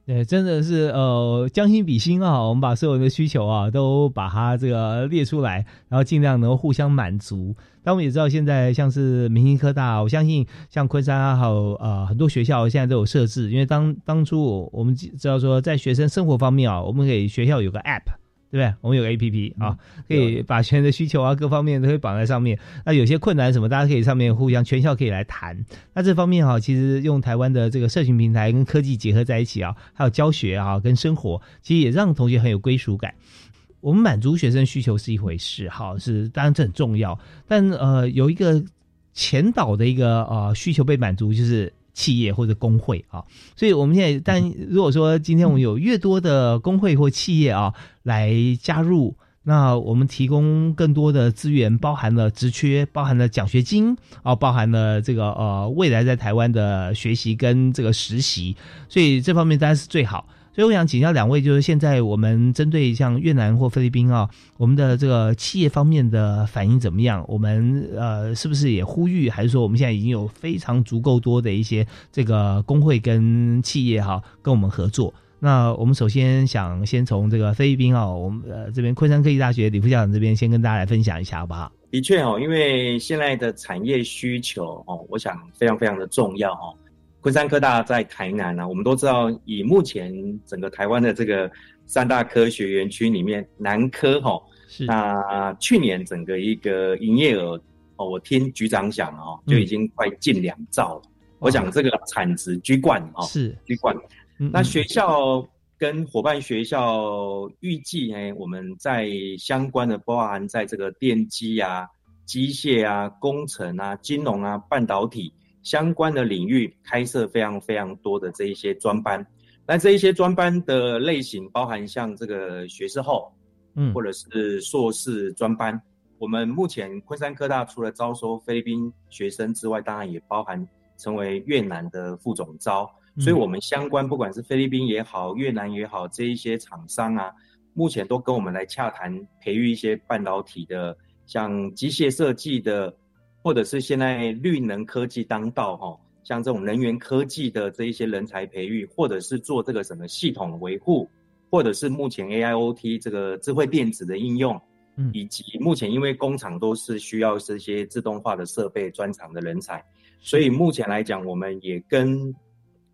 对，真的是呃将心比心啊，我们把所有的需求啊都把它这个列出来，然后尽量能够互相满足。但我们也知道，现在像是明星科大，我相信像昆山啊，还有呃很多学校现在都有设置，因为当当初我们知道说，在学生生活方面啊，我们给学校有个 App。对不对？我们有个 A P P 啊，可以把学员的需求啊各方面都可以绑在上面。那有些困难什么，大家可以上面互相全校可以来谈。那这方面哈，其实用台湾的这个社群平台跟科技结合在一起啊，还有教学啊跟生活，其实也让同学很有归属感。我们满足学生需求是一回事，哈，是当然这很重要。但呃，有一个前导的一个呃需求被满足，就是。企业或者工会啊，所以我们现在，但如果说今天我们有越多的工会或企业啊来加入，那我们提供更多的资源，包含了职缺，包含了奖学金啊，包含了这个呃未来在台湾的学习跟这个实习，所以这方面当然是最好。所以我想请教两位，就是现在我们针对像越南或菲律宾啊，我们的这个企业方面的反应怎么样？我们呃是不是也呼吁，还是说我们现在已经有非常足够多的一些这个工会跟企业哈跟我们合作？那我们首先想先从这个菲律宾啊，我们呃这边昆山科技大学李副校长这边先跟大家来分享一下好不好？的确哦，因为现在的产业需求哦，我想非常非常的重要哦。昆山科大在台南呢，我们都知道，以目前整个台湾的这个三大科学园区里面，南科哈，是。那去年整个一个营业额哦，我听局长讲哦，就已经快近两兆了。我想这个产值居冠哦，是。居冠。那学校跟伙伴学校预计呢，我们在相关的包含在这个电机啊、机械啊、工程啊、金融啊、半导体相关的领域开设非常非常多的这一些专班。那这一些专班的类型包含像这个学士后，嗯，或者是硕士专班。我们目前昆山科大除了招收菲律宾学生之外，当然也包含成为越南的副总招。所以，我们相关不管是菲律宾也好、越南也好，这一些厂商啊，目前都跟我们来洽谈，培育一些半导体的，像机械设计的，或者是现在绿能科技当道哈，像这种能源科技的这一些人才培育，或者是做这个什么系统维护，或者是目前 AIoT 这个智慧电子的应用，嗯，以及目前因为工厂都是需要这些自动化的设备专长的人才，所以目前来讲，我们也跟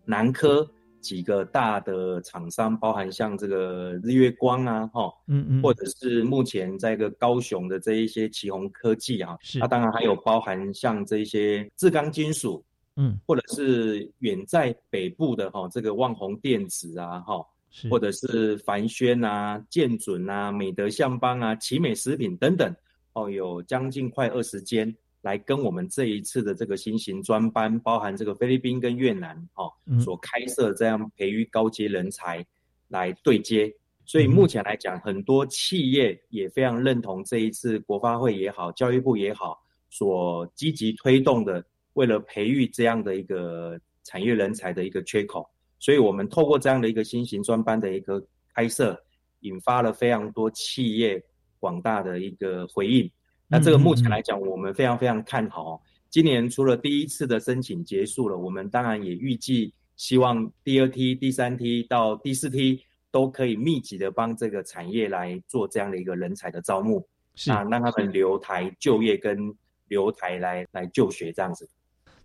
南科几个大的厂商，包含像这个日月光啊，哈，嗯嗯，或者是目前在一个高雄的这一些旗宏科技啊，是，那当然还有包含像这些制钢金属，嗯，或者是远在北部的哈，这个旺宏电子啊，哈，或者是凡轩啊、建准啊、美德相邦啊、奇美食品等等，哦，有将近快二十间。来跟我们这一次的这个新型专班，包含这个菲律宾跟越南，哦，所开设这样培育高阶人才来对接。所以目前来讲，很多企业也非常认同这一次国发会也好，教育部也好，所积极推动的，为了培育这样的一个产业人才的一个缺口。所以我们透过这样的一个新型专班的一个开设，引发了非常多企业广大的一个回应。那这个目前来讲，我们非常非常看好。今年除了第一次的申请结束了，我们当然也预计希望第二梯、第三梯到第四梯都可以密集的帮这个产业来做这样的一个人才的招募，啊，让他们留台就业跟留台来来就学这样子。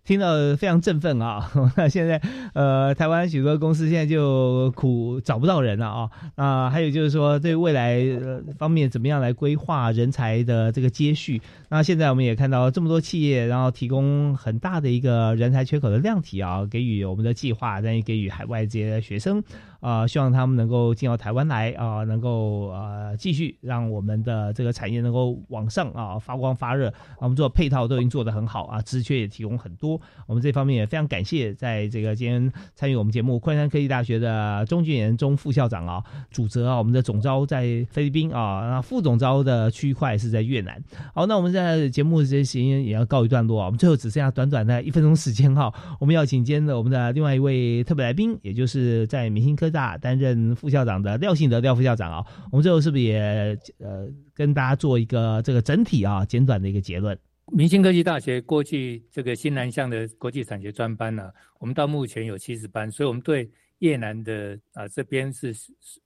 听到非常振奋啊！那现在呃，台湾许多公司现在就苦找不到人了啊。那，还有就是说，对未来呃方面怎么样来规划人才的这个接续？那现在我们也看到这么多企业，然后提供很大的一个人才缺口的量体啊，给予我们的计划，但也给予海外这些学生啊，希望他们能够进到台湾来啊，能够呃继续让我们的这个产业能够往上啊发光发热。我们做配套都已经做得很好啊，职缺也提供很多。我们这方面也非常感谢，在这个今天参与我们节目昆山科技大学的钟俊言钟副校长啊，主责啊，我们的总招在菲律宾啊，那副总招的区块是在越南。好，那我们在节目这些时间也要告一段落啊，我们最后只剩下短短的一分钟时间哈，我们要请今天的我们的另外一位特别来宾，也就是在明星科大担任副校长的廖信德廖副校长啊，我们最后是不是也呃跟大家做一个这个整体啊简短的一个结论？明星科技大学过去这个新南向的国际产学专班呢，我们到目前有七十班，所以我们对越南的啊这边是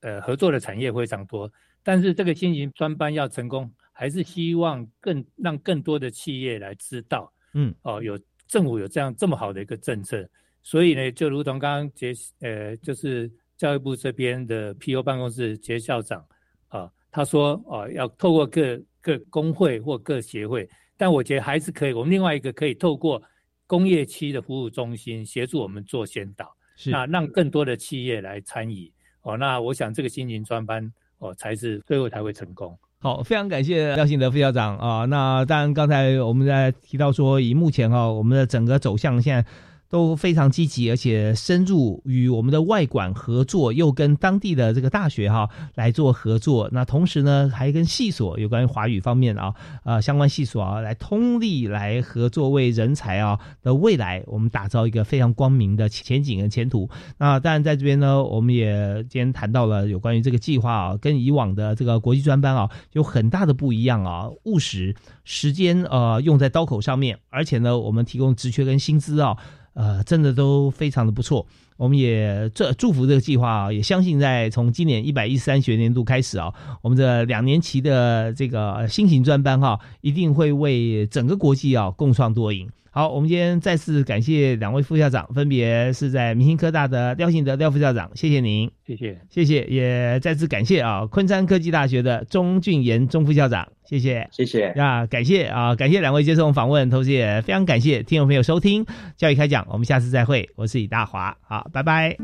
呃合作的产业非常多。但是这个新型专班要成功，还是希望更让更多的企业来知道，嗯，哦，有政府有这样这么好的一个政策，所以呢，就如同刚刚杰呃就是教育部这边的 P.O 办公室杰校长啊，他说啊要透过各各工会或各协会。但我觉得还是可以。我们另外一个可以透过工业区的服务中心协助我们做先导，那让更多的企业来参与。哦，那我想这个新型专班哦才是最后才会成功。好，非常感谢廖信德副校长啊。那当然刚才我们在提到说，以目前哈我们的整个走向现在。都非常积极，而且深入与我们的外管合作，又跟当地的这个大学哈来做合作。那同时呢，还跟系所有关于华语方面啊，呃相关系所啊来通力来合作，为人才啊的未来，我们打造一个非常光明的前景和前途。那当然在这边呢，我们也今天谈到了有关于这个计划啊，跟以往的这个国际专班啊有很大的不一样啊，务实，时间呃用在刀口上面，而且呢，我们提供职缺跟薪资啊。呃，真的都非常的不错。我们也这祝福这个计划啊，也相信在从今年一百一十三学年度开始啊，我们的两年期的这个新型专班哈，一定会为整个国际啊共创多赢。好，我们今天再次感谢两位副校长，分别是在明星科大的廖信德廖副校长，谢谢您，谢谢，谢谢，也再次感谢啊昆山科技大学的钟俊言钟副校长，谢谢，谢谢，啊，感谢啊，感谢两位接受访问，同时也非常感谢听众朋友收听教育开讲，我们下次再会，我是李大华，好，拜拜。